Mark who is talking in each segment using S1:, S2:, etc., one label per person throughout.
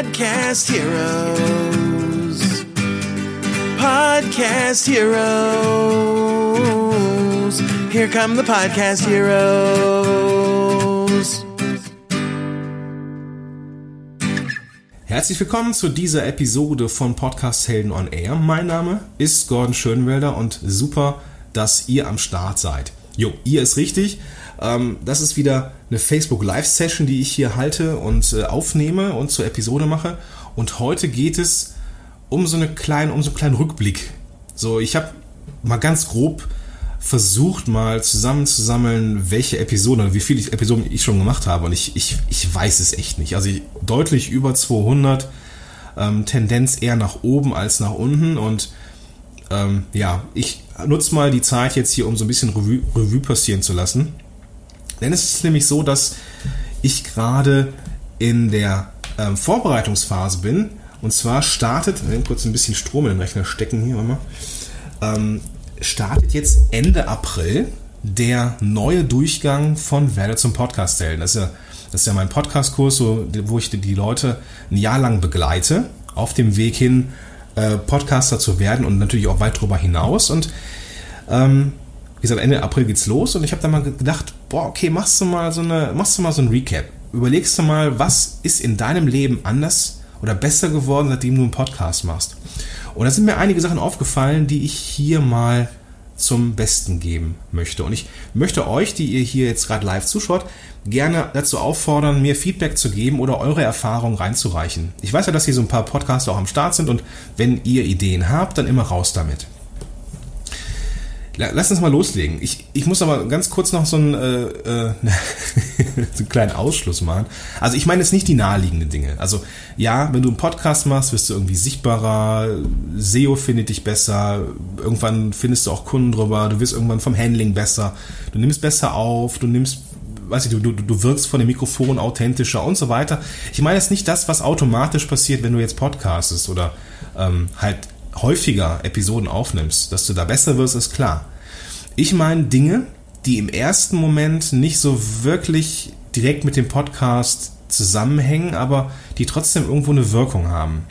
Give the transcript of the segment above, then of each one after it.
S1: Podcast Heroes. Podcast Heroes. Here come the Podcast Heroes.
S2: Herzlich willkommen zu dieser Episode von Podcast Helden on Air. Mein Name ist Gordon Schönwelder und super, dass ihr am Start seid. Jo, ihr ist richtig. Ähm, das ist wieder eine Facebook Live Session, die ich hier halte und äh, aufnehme und zur Episode mache. Und heute geht es um so, eine kleine, um so einen kleinen Rückblick. So, ich habe mal ganz grob versucht mal zusammenzusammeln, welche Episoden oder wie viele Episoden ich schon gemacht habe und ich, ich, ich weiß es echt nicht. Also ich, deutlich über 200, ähm, Tendenz eher nach oben als nach unten und ähm, ja, ich nutze mal die Zeit jetzt hier, um so ein bisschen Revue, Revue passieren zu lassen. Denn es ist nämlich so, dass ich gerade in der ähm, Vorbereitungsphase bin und zwar startet, kurz ein bisschen Strom in den Rechner stecken hier, mal. Ähm, startet jetzt Ende April der neue Durchgang von Werde zum Podcast-Helden. Das, ist ja, das ist ja mein Podcast-Kurs, so, wo ich die Leute ein Jahr lang begleite, auf dem Weg hin, äh, Podcaster zu werden und natürlich auch weit darüber hinaus. Und ähm, wie gesagt, Ende April geht's los und ich habe dann mal gedacht, boah, okay, machst du mal so eine, machst du mal so ein Recap. Überlegst du mal, was ist in deinem Leben anders oder besser geworden, seitdem du einen Podcast machst. Und da sind mir einige Sachen aufgefallen, die ich hier mal zum Besten geben möchte. Und ich möchte euch, die ihr hier jetzt gerade live zuschaut, gerne dazu auffordern, mir Feedback zu geben oder eure Erfahrungen reinzureichen. Ich weiß ja, dass hier so ein paar Podcasts auch am Start sind und wenn ihr Ideen habt, dann immer raus damit. Lass uns mal loslegen. Ich, ich muss aber ganz kurz noch so einen, äh, äh, so einen kleinen Ausschluss machen. Also ich meine jetzt nicht die naheliegenden Dinge. Also ja, wenn du einen Podcast machst, wirst du irgendwie sichtbarer, SEO findet dich besser, irgendwann findest du auch Kunden drüber, du wirst irgendwann vom Handling besser, du nimmst besser auf, du nimmst weiß ich, du, du, du wirkst von dem Mikrofon authentischer und so weiter. Ich meine jetzt nicht das, was automatisch passiert, wenn du jetzt podcastest oder ähm, halt häufiger Episoden aufnimmst, dass du da besser wirst, ist klar. Ich meine Dinge, die im ersten Moment nicht so wirklich direkt mit dem Podcast zusammenhängen, aber die trotzdem irgendwo eine Wirkung haben.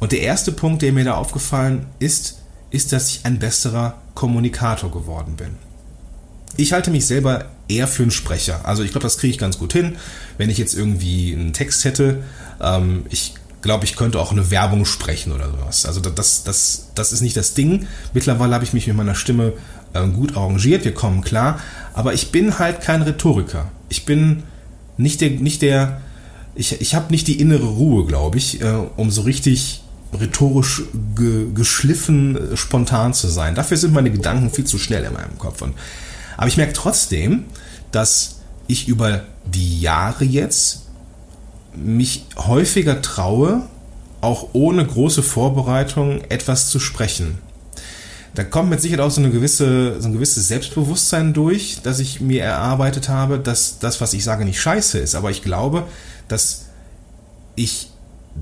S2: Und der erste Punkt, der mir da aufgefallen ist, ist, dass ich ein besserer Kommunikator geworden bin. Ich halte mich selber eher für einen Sprecher. Also ich glaube, das kriege ich ganz gut hin. Wenn ich jetzt irgendwie einen Text hätte, ähm, ich glaube, ich könnte auch eine Werbung sprechen oder sowas. Also das, das, das ist nicht das Ding. Mittlerweile habe ich mich mit meiner Stimme gut arrangiert, wir kommen klar. Aber ich bin halt kein Rhetoriker. Ich bin nicht der, nicht der, ich, ich habe nicht die innere Ruhe, glaube ich, äh, um so richtig rhetorisch ge, geschliffen, äh, spontan zu sein. Dafür sind meine Gedanken viel zu schnell in meinem Kopf. Und, aber ich merke trotzdem, dass ich über die Jahre jetzt mich häufiger traue, auch ohne große Vorbereitung etwas zu sprechen. Da kommt mit Sicherheit auch so, eine gewisse, so ein gewisses Selbstbewusstsein durch, dass ich mir erarbeitet habe, dass das, was ich sage, nicht scheiße ist. Aber ich glaube, dass ich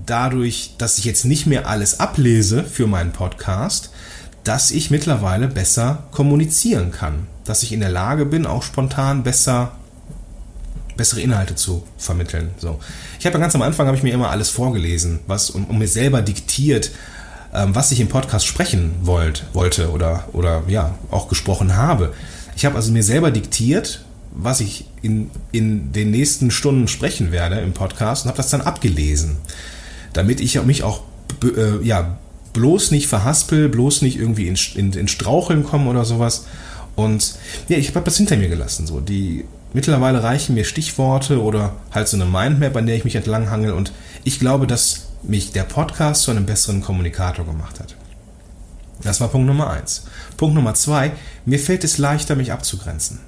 S2: dadurch, dass ich jetzt nicht mehr alles ablese für meinen Podcast, dass ich mittlerweile besser kommunizieren kann. Dass ich in der Lage bin, auch spontan besser bessere Inhalte zu vermitteln. So. Ich habe ganz am Anfang habe ich mir immer alles vorgelesen, was und, und mir selber diktiert, was ich im Podcast sprechen wollt, wollte oder oder ja auch gesprochen habe. Ich habe also mir selber diktiert, was ich in, in den nächsten Stunden sprechen werde im Podcast und habe das dann abgelesen, damit ich mich auch äh, ja bloß nicht verhaspel, bloß nicht irgendwie in, in, in Straucheln komme oder sowas. Und ja, ich habe das hinter mir gelassen. So die Mittlerweile reichen mir Stichworte oder halt so eine Mindmap, an der ich mich entlanghangel und ich glaube, dass mich der Podcast zu einem besseren Kommunikator gemacht hat. Das war Punkt Nummer eins. Punkt Nummer zwei, mir fällt es leichter, mich abzugrenzen.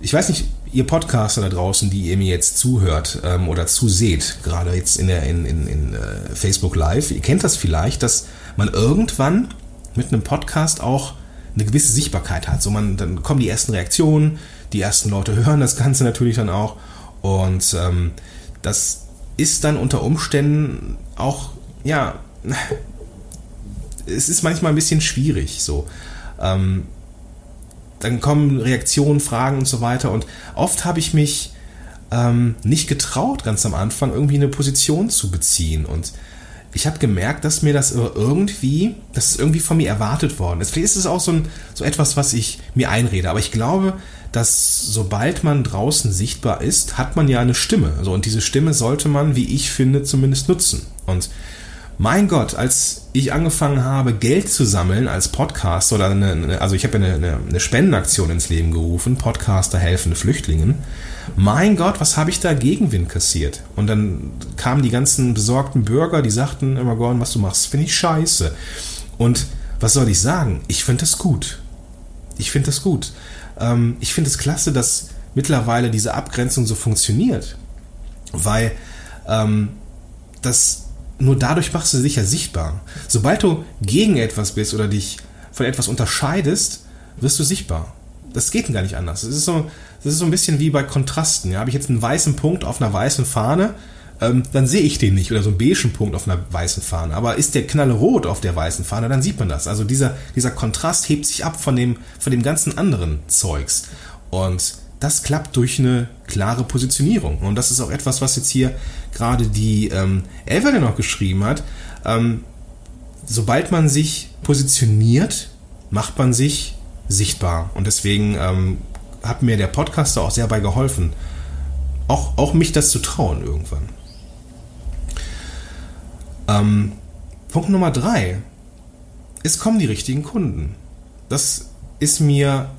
S2: Ich weiß nicht, ihr Podcaster da draußen, die ihr mir jetzt zuhört ähm, oder zuseht, gerade jetzt in, der, in, in, in äh, Facebook Live, ihr kennt das vielleicht, dass man irgendwann mit einem Podcast auch eine gewisse Sichtbarkeit hat. So man, dann kommen die ersten Reaktionen, die ersten Leute hören das Ganze natürlich dann auch. Und ähm, das ist dann unter Umständen auch, ja, es ist manchmal ein bisschen schwierig so. Ähm, dann kommen Reaktionen, Fragen und so weiter. Und oft habe ich mich ähm, nicht getraut, ganz am Anfang irgendwie eine Position zu beziehen. Und ich habe gemerkt, dass mir das irgendwie, dass es irgendwie von mir erwartet worden ist. Vielleicht ist es auch so, ein, so etwas, was ich mir einrede. Aber ich glaube, dass sobald man draußen sichtbar ist, hat man ja eine Stimme. Also, und diese Stimme sollte man, wie ich finde, zumindest nutzen. Und mein Gott, als ich angefangen habe, Geld zu sammeln als Podcast oder eine, also ich habe eine, eine, eine Spendenaktion ins Leben gerufen, Podcaster helfen Flüchtlingen. Mein Gott, was habe ich da Gegenwind kassiert? Und dann kamen die ganzen besorgten Bürger, die sagten immer, Gordon, was du machst, finde ich scheiße. Und was soll ich sagen? Ich finde das gut. Ich finde das gut. Ähm, ich finde es klasse, dass mittlerweile diese Abgrenzung so funktioniert. Weil ähm, das nur dadurch machst du dich ja sichtbar. Sobald du gegen etwas bist oder dich von etwas unterscheidest, wirst du sichtbar. Das geht gar nicht anders. Das ist so, das ist so ein bisschen wie bei Kontrasten. Ja? Habe ich jetzt einen weißen Punkt auf einer weißen Fahne, ähm, dann sehe ich den nicht. Oder so einen beigen Punkt auf einer weißen Fahne. Aber ist der knallrot auf der weißen Fahne, dann sieht man das. Also dieser, dieser Kontrast hebt sich ab von dem, von dem ganzen anderen Zeugs. Und das klappt durch eine klare Positionierung. Und das ist auch etwas, was jetzt hier gerade die ähm, Evelyn noch geschrieben hat. Ähm, sobald man sich positioniert, macht man sich sichtbar. Und deswegen ähm, hat mir der Podcaster auch sehr bei geholfen, auch, auch mich das zu trauen irgendwann. Ähm, Punkt Nummer drei. Es kommen die richtigen Kunden. Das ist mir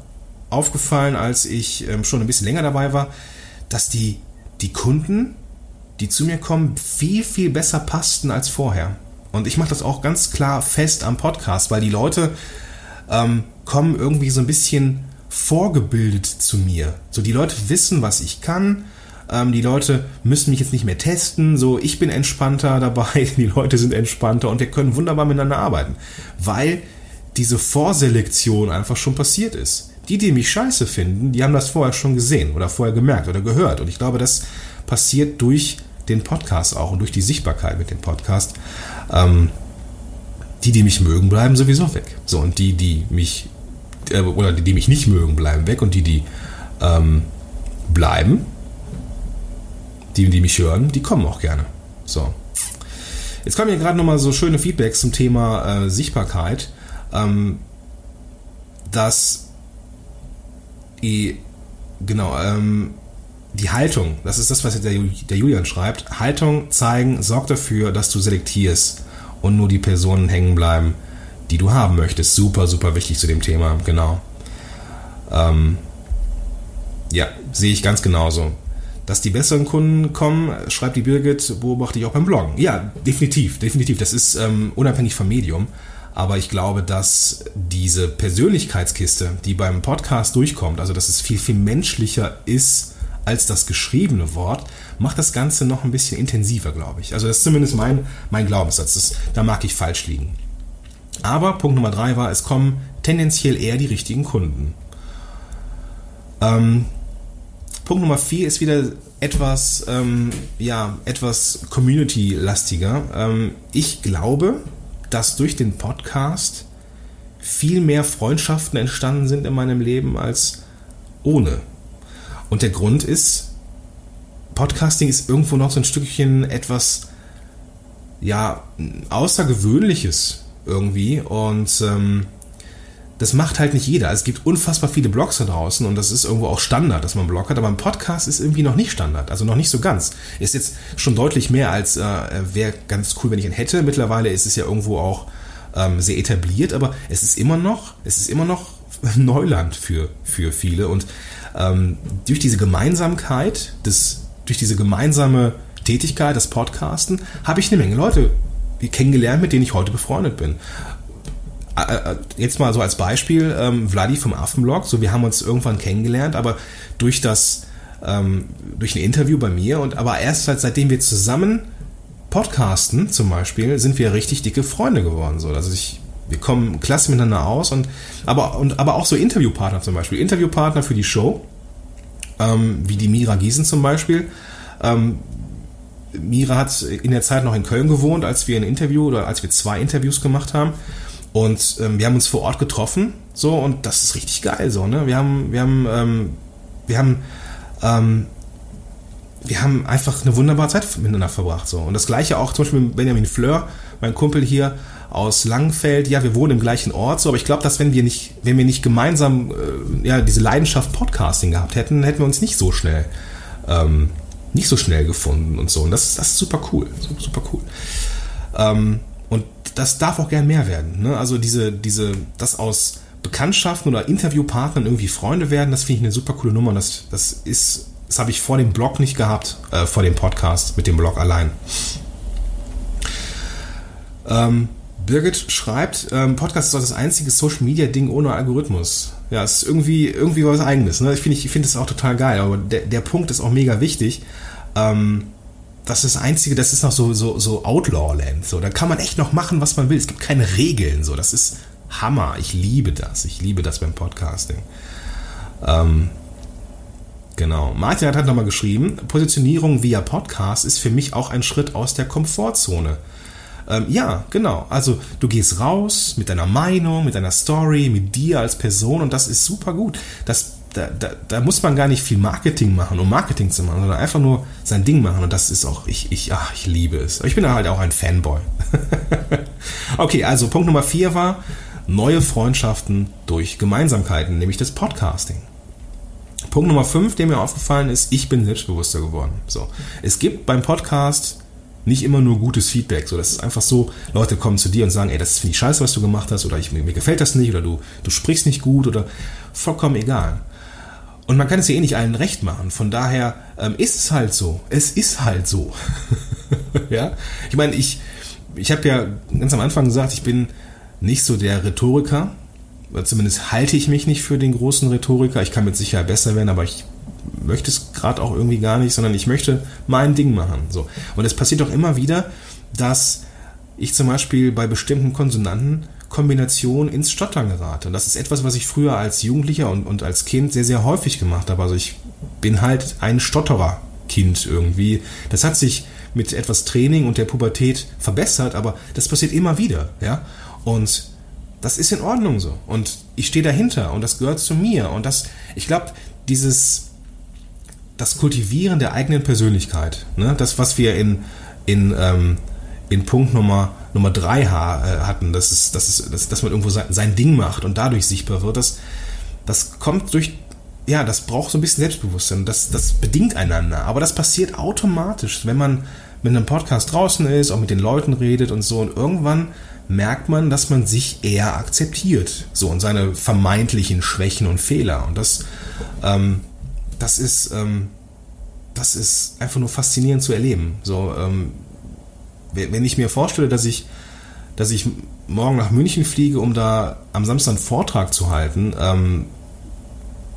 S2: aufgefallen, als ich ähm, schon ein bisschen länger dabei war, dass die, die Kunden, die zu mir kommen, viel, viel besser passten als vorher. Und ich mache das auch ganz klar fest am Podcast, weil die Leute ähm, kommen irgendwie so ein bisschen vorgebildet zu mir. So, die Leute wissen, was ich kann. Ähm, die Leute müssen mich jetzt nicht mehr testen. So, ich bin entspannter dabei, die Leute sind entspannter und wir können wunderbar miteinander arbeiten. Weil diese Vorselektion einfach schon passiert ist. Die, die mich scheiße finden, die haben das vorher schon gesehen oder vorher gemerkt oder gehört. Und ich glaube, das passiert durch den Podcast auch und durch die Sichtbarkeit mit dem Podcast. Ähm, die, die mich mögen, bleiben sowieso weg. So, und die, die mich, äh, oder die, die mich nicht mögen, bleiben weg. Und die, die ähm, bleiben, die, die mich hören, die kommen auch gerne. So. Jetzt kommen hier gerade nochmal so schöne Feedbacks zum Thema äh, Sichtbarkeit. Ähm, dass die, genau, ähm, die Haltung, das ist das, was der, der Julian schreibt. Haltung zeigen sorgt dafür, dass du selektierst und nur die Personen hängen bleiben, die du haben möchtest. Super, super wichtig zu dem Thema, genau. Ähm, ja, sehe ich ganz genauso. Dass die besseren Kunden kommen, schreibt die Birgit, beobachte ich auch beim Bloggen. Ja, definitiv, definitiv. Das ist ähm, unabhängig vom Medium. Aber ich glaube, dass diese Persönlichkeitskiste, die beim Podcast durchkommt, also dass es viel, viel menschlicher ist als das geschriebene Wort, macht das Ganze noch ein bisschen intensiver, glaube ich. Also das ist zumindest mein, mein Glaubenssatz. Das, da mag ich falsch liegen. Aber Punkt Nummer drei war, es kommen tendenziell eher die richtigen Kunden. Ähm, Punkt Nummer vier ist wieder etwas, ähm, ja, etwas Community-lastiger. Ähm, ich glaube, dass durch den Podcast viel mehr Freundschaften entstanden sind in meinem Leben als ohne. Und der Grund ist, Podcasting ist irgendwo noch so ein Stückchen etwas, ja, Außergewöhnliches irgendwie. Und ähm, das macht halt nicht jeder. Es gibt unfassbar viele Blogs da draußen und das ist irgendwo auch Standard, dass man einen Blog hat, aber ein Podcast ist irgendwie noch nicht Standard, also noch nicht so ganz. Ist jetzt schon deutlich mehr als äh, wäre ganz cool, wenn ich ihn hätte. Mittlerweile ist es ja irgendwo auch ähm, sehr etabliert, aber es ist immer noch, es ist immer noch Neuland für, für viele und ähm, durch diese Gemeinsamkeit, des, durch diese gemeinsame Tätigkeit, das Podcasten, habe ich eine Menge Leute kennengelernt, mit denen ich heute befreundet bin. Äh, äh, jetzt mal so als Beispiel, ähm, Vladi vom Affenblog, so wir haben uns irgendwann kennengelernt, aber durch das, ähm, durch ein Interview bei mir und aber erst seit, seitdem wir zusammen podcasten zum Beispiel, sind wir richtig dicke Freunde geworden. So. Also ich, wir kommen klasse miteinander aus und aber, und, aber auch so Interviewpartner zum Beispiel. Interviewpartner für die Show, ähm, wie die Mira Giesen zum Beispiel. Ähm, Mira hat in der Zeit noch in Köln gewohnt, als wir ein Interview oder als wir zwei Interviews gemacht haben. Und ähm, wir haben uns vor Ort getroffen, so, und das ist richtig geil, so, ne? Wir haben, wir haben, ähm, wir haben ähm, wir haben einfach eine wunderbare Zeit miteinander verbracht. So. Und das gleiche auch zum Beispiel mit Benjamin Fleur, mein Kumpel hier aus Langenfeld. Ja, wir wohnen im gleichen Ort, so, aber ich glaube, dass wenn wir nicht, wenn wir nicht gemeinsam äh, ja, diese Leidenschaft Podcasting gehabt hätten, hätten wir uns nicht so schnell, ähm, nicht so schnell gefunden und so. Und das, das ist super cool. Super cool. Ähm, und das darf auch gern mehr werden. Ne? Also diese, diese, das aus Bekanntschaften oder Interviewpartnern irgendwie Freunde werden, das finde ich eine super coole Nummer. Das, das ist das habe ich vor dem Blog nicht gehabt, äh, vor dem Podcast, mit dem Blog allein. Ähm, Birgit schreibt, ähm, Podcast ist doch das einzige Social Media Ding ohne Algorithmus. Ja, es ist irgendwie, irgendwie was eigenes. Ne? Ich finde ich finde es auch total geil, aber der, der Punkt ist auch mega wichtig. Ähm, das ist das Einzige, das ist noch so, so, so Outlaw-Land. So, da kann man echt noch machen, was man will. Es gibt keine Regeln. So, das ist Hammer. Ich liebe das. Ich liebe das beim Podcasting. Ähm, Genau. Martin hat nochmal geschrieben, Positionierung via Podcast ist für mich auch ein Schritt aus der Komfortzone. Ähm, ja, genau. Also du gehst raus mit deiner Meinung, mit deiner Story, mit dir als Person und das ist super gut. Das, da, da, da muss man gar nicht viel Marketing machen, um Marketing zu machen, sondern einfach nur sein Ding machen und das ist auch, ich, ich, ach, ich liebe es. Ich bin halt auch ein Fanboy. okay, also Punkt Nummer vier war neue Freundschaften durch Gemeinsamkeiten, nämlich das Podcasting. Punkt Nummer 5, der mir aufgefallen ist, ich bin selbstbewusster geworden. So. Es gibt beim Podcast nicht immer nur gutes Feedback. So, das ist einfach so, Leute kommen zu dir und sagen, ey, das finde ich scheiße, was du gemacht hast, oder ich, mir, mir gefällt das nicht, oder du, du sprichst nicht gut, oder vollkommen egal. Und man kann es ja eh nicht allen recht machen. Von daher ähm, ist es halt so. Es ist halt so. ja? Ich meine, ich, ich habe ja ganz am Anfang gesagt, ich bin nicht so der Rhetoriker zumindest halte ich mich nicht für den großen Rhetoriker. Ich kann mit Sicherheit besser werden, aber ich möchte es gerade auch irgendwie gar nicht, sondern ich möchte mein Ding machen. So. Und es passiert auch immer wieder, dass ich zum Beispiel bei bestimmten Konsonanten Kombinationen ins Stottern gerate. Und das ist etwas, was ich früher als Jugendlicher und, und als Kind sehr, sehr häufig gemacht habe. Also ich bin halt ein Stotterer-Kind irgendwie. Das hat sich mit etwas Training und der Pubertät verbessert, aber das passiert immer wieder, ja. Und das ist in Ordnung so. Und ich stehe dahinter und das gehört zu mir. Und das, ich glaube, dieses, das Kultivieren der eigenen Persönlichkeit, ne, das, was wir in, in, ähm, in Punkt Nummer, Nummer drei äh, hatten, das ist, das ist, das, dass man irgendwo sein, sein Ding macht und dadurch sichtbar wird, das, das kommt durch, ja, das braucht so ein bisschen Selbstbewusstsein. Das, das bedingt einander. Aber das passiert automatisch, wenn man mit einem Podcast draußen ist, auch mit den Leuten redet und so. Und irgendwann merkt man, dass man sich eher akzeptiert. So und seine vermeintlichen Schwächen und Fehler. Und das, ähm, das ist, ähm, das ist einfach nur faszinierend zu erleben. So, ähm, wenn ich mir vorstelle, dass ich, dass ich morgen nach München fliege, um da am Samstag einen Vortrag zu halten, ähm,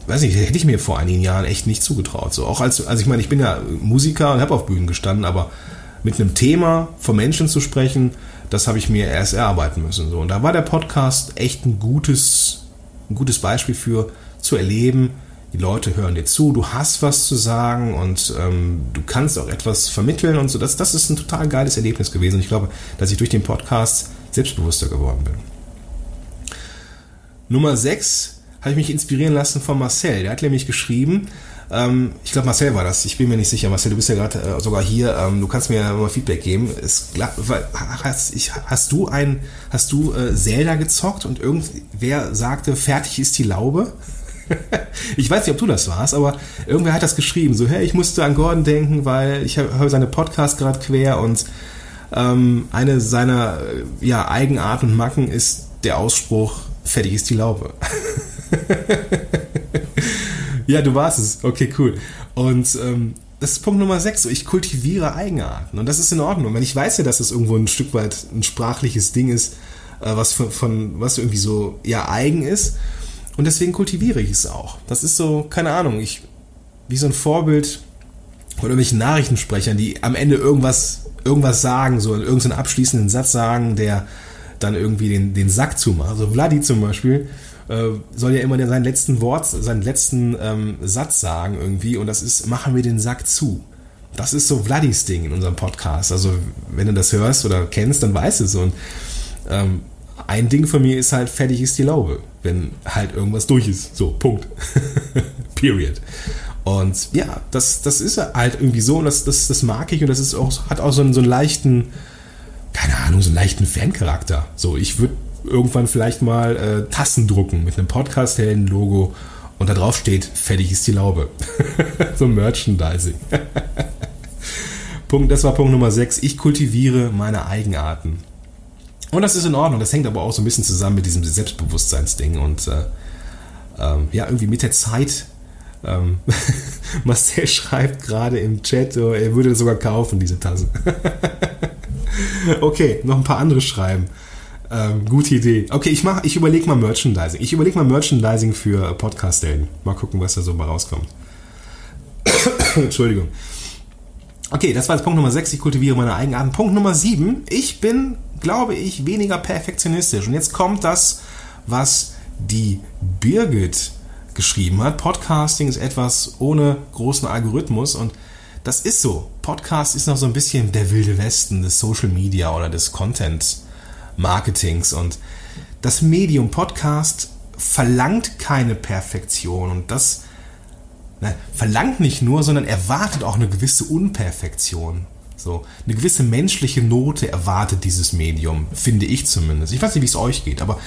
S2: weiß nicht, hätte ich mir vor einigen Jahren echt nicht zugetraut. So auch als, also ich meine, ich bin ja Musiker und habe auf Bühnen gestanden, aber mit einem Thema vor Menschen zu sprechen, das habe ich mir erst erarbeiten müssen. So. Und da war der Podcast echt ein gutes, ein gutes Beispiel für zu erleben, die Leute hören dir zu, du hast was zu sagen und ähm, du kannst auch etwas vermitteln und so. Das, das ist ein total geiles Erlebnis gewesen. Und ich glaube, dass ich durch den Podcast selbstbewusster geworden bin. Nummer 6 habe ich mich inspirieren lassen von Marcel. Der hat nämlich geschrieben, ähm, ich glaube, Marcel war das. Ich bin mir nicht sicher. Marcel, du bist ja gerade äh, sogar hier. Ähm, du kannst mir mal Feedback geben. Es, hast, ich, hast du ein, hast du äh, Zelda gezockt und irgendwer sagte, fertig ist die Laube? ich weiß nicht, ob du das warst, aber irgendwer hat das geschrieben. So, hey, ich musste an Gordon denken, weil ich höre seine Podcast gerade quer und ähm, eine seiner äh, ja, Eigenarten und Macken ist der Ausspruch, fertig ist die Laube. Ja, du warst es. Okay, cool. Und ähm, das ist Punkt Nummer 6. So, ich kultiviere Eigenarten. Und das ist in Ordnung. Weil ich weiß ja, dass das irgendwo ein Stück weit ein sprachliches Ding ist, äh, was von, von, was irgendwie so ja eigen ist. Und deswegen kultiviere ich es auch. Das ist so, keine Ahnung, ich, wie so ein Vorbild von irgendwelchen Nachrichtensprechern, die am Ende irgendwas, irgendwas sagen, so irgendeinen abschließenden Satz sagen, der dann irgendwie den, den Sack zumacht. Also Vladi zum Beispiel, äh, soll ja immer seinen letzten Wort, seinen letzten ähm, Satz sagen irgendwie und das ist, machen wir den Sack zu. Das ist so Vladis Ding in unserem Podcast. Also wenn du das hörst oder kennst, dann weißt du es. Und ähm, ein Ding von mir ist halt, fertig ist die Laube, wenn halt irgendwas durch ist. So, Punkt. Period. Und ja, das, das ist halt irgendwie so und das, das, das mag ich und das ist auch, hat auch so einen, so einen leichten, keine Ahnung, so einen leichten Fancharakter. So, ich würde irgendwann vielleicht mal äh, Tassen drucken mit einem Podcast-Helden-Logo und da drauf steht, fertig ist die Laube. so Merchandising. Punkt, das war Punkt Nummer 6. Ich kultiviere meine Eigenarten. Und das ist in Ordnung. Das hängt aber auch so ein bisschen zusammen mit diesem Selbstbewusstseinsding und äh, ähm, ja, irgendwie mit der Zeit ähm, Marcel schreibt gerade im Chat, oh, er würde sogar kaufen, diese Tasse. okay, noch ein paar andere schreiben. Ähm, gute Idee. Okay, ich mach, ich überlege mal Merchandising. Ich überlege mal Merchandising für Podcast-Helden. Mal gucken, was da so mal rauskommt. Entschuldigung. Okay, das war jetzt Punkt Nummer 6. Ich kultiviere meine Eigenarten. Punkt Nummer 7. Ich bin, glaube ich, weniger perfektionistisch. Und jetzt kommt das, was die Birgit geschrieben hat. Podcasting ist etwas ohne großen Algorithmus und das ist so. Podcast ist noch so ein bisschen der wilde Westen des Social Media oder des Content Marketings und das Medium Podcast verlangt keine Perfektion und das na, verlangt nicht nur, sondern erwartet auch eine gewisse Unperfektion. So, eine gewisse menschliche Note erwartet dieses Medium, finde ich zumindest. Ich weiß nicht, wie es euch geht, aber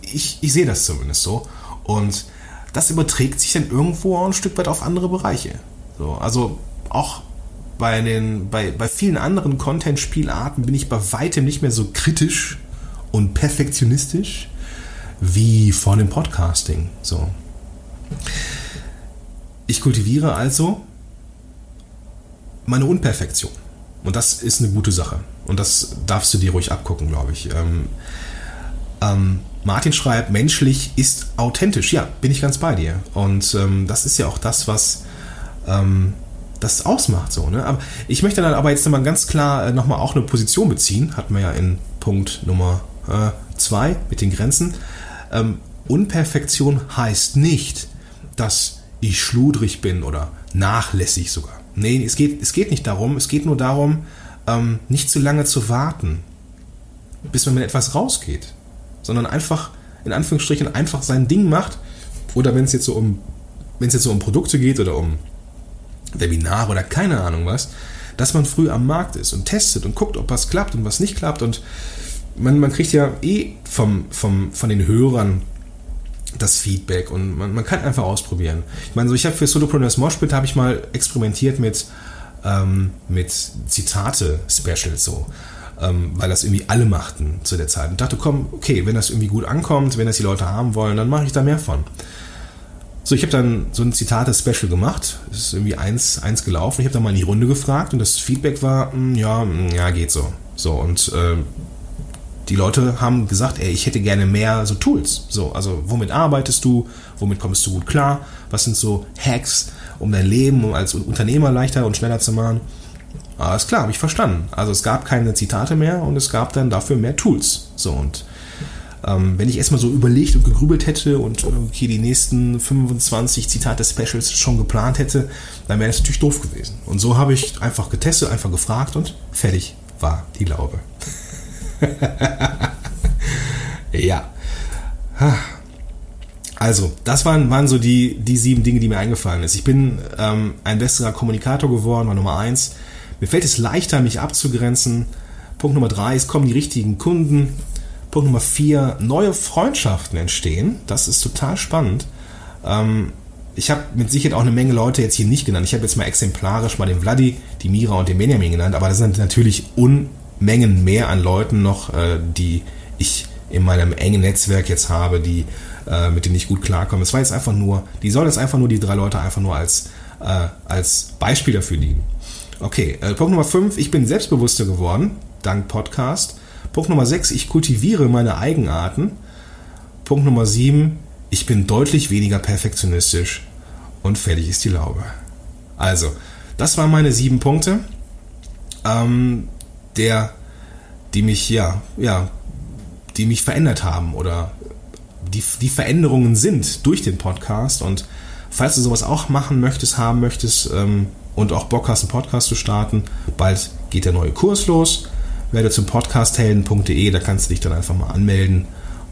S2: ich, ich sehe das zumindest so. Und das überträgt sich dann irgendwo ein Stück weit auf andere Bereiche. So, also auch bei, den, bei, bei vielen anderen Content-Spielarten bin ich bei weitem nicht mehr so kritisch und perfektionistisch wie vor dem Podcasting. So. Ich kultiviere also meine Unperfektion. Und das ist eine gute Sache. Und das darfst du dir ruhig abgucken, glaube ich. Ähm, ähm, Martin schreibt, menschlich ist authentisch. Ja, bin ich ganz bei dir. Und ähm, das ist ja auch das, was ähm, das ausmacht. So, ne? Aber ich möchte dann aber jetzt mal ganz klar äh, nochmal auch eine Position beziehen. Hatten wir ja in Punkt Nummer 2 äh, mit den Grenzen. Ähm, Unperfektion heißt nicht, dass ich schludrig bin oder nachlässig sogar. Nee, es geht, es geht nicht darum. Es geht nur darum, ähm, nicht zu lange zu warten, bis man mit etwas rausgeht sondern einfach, in Anführungsstrichen, einfach sein Ding macht. Oder wenn es jetzt so um, wenn es jetzt so um Produkte geht oder um Webinare oder keine Ahnung was, dass man früh am Markt ist und testet und guckt, ob was klappt und was nicht klappt. Und man, man kriegt ja eh vom, vom, von den Hörern das Feedback und man, man kann einfach ausprobieren. Ich meine, so ich habe für Solopreneurs Moshpit habe ich mal experimentiert mit, ähm, mit Zitate-Specials so ähm, weil das irgendwie alle machten zu der Zeit. Und dachte, komm, okay, wenn das irgendwie gut ankommt, wenn das die Leute haben wollen, dann mache ich da mehr von. So, ich habe dann so ein Zitate-Special gemacht. Es ist irgendwie eins, eins gelaufen. Ich habe dann mal in die Runde gefragt und das Feedback war, mh, hm, ja, mh, hm, ja, geht so. So, und äh, die Leute haben gesagt, ey, ich hätte gerne mehr so Tools. So, also womit arbeitest du? Womit kommst du gut klar? Was sind so Hacks, um dein Leben als Unternehmer leichter und schneller zu machen? Alles klar, habe ich verstanden. Also es gab keine Zitate mehr und es gab dann dafür mehr Tools. So und ähm, wenn ich erstmal so überlegt und gegrübelt hätte und okay, die nächsten 25 Zitate-Specials schon geplant hätte, dann wäre das natürlich doof gewesen. Und so habe ich einfach getestet, einfach gefragt und fertig war die Laube. ja. Also, das waren, waren so die, die sieben Dinge, die mir eingefallen sind. Ich bin ähm, ein besserer Kommunikator geworden, war Nummer eins. Mir fällt es leichter, mich abzugrenzen. Punkt Nummer drei, es kommen die richtigen Kunden. Punkt Nummer vier, neue Freundschaften entstehen. Das ist total spannend. Ähm, ich habe mit Sicherheit auch eine Menge Leute jetzt hier nicht genannt. Ich habe jetzt mal exemplarisch mal den Vladi, die Mira und den Benjamin genannt, aber das sind natürlich Unmengen mehr an Leuten noch, äh, die ich in meinem engen Netzwerk jetzt habe, die äh, mit denen ich gut klarkomme. Es war jetzt einfach nur, die sollen jetzt einfach nur die drei Leute einfach nur als, äh, als Beispiel dafür dienen. Okay, äh, Punkt Nummer 5, ich bin selbstbewusster geworden, dank Podcast. Punkt Nummer 6, ich kultiviere meine Eigenarten. Punkt Nummer 7, ich bin deutlich weniger perfektionistisch und fertig ist die Laube. Also, das waren meine sieben Punkte, ähm, der, die mich, ja, ja, die mich verändert haben oder die, die Veränderungen sind durch den Podcast und falls du sowas auch machen möchtest, haben möchtest, ähm, und auch Bock hast, einen Podcast zu starten, bald geht der neue Kurs los. Werde zum podcasthelden.de, da kannst du dich dann einfach mal anmelden.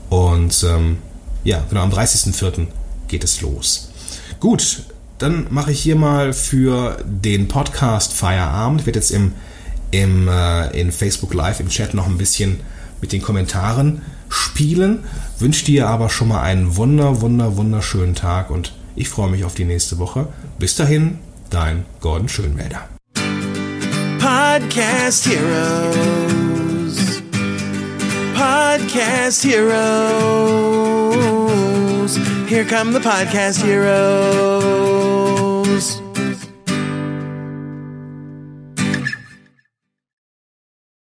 S2: Und ähm, ja, genau, am 30.04. geht es los. Gut, dann mache ich hier mal für den Podcast Feierabend. Ich werde jetzt im, im, äh, in Facebook Live im Chat noch ein bisschen mit den Kommentaren spielen. Wünsche dir aber schon mal einen wunder, wunder, wunderschönen Tag und ich freue mich auf die nächste Woche. Bis dahin, dein Gordon Schönwälder.
S1: Podcast Heroes. Podcast Heroes. Here come the Podcast Heroes.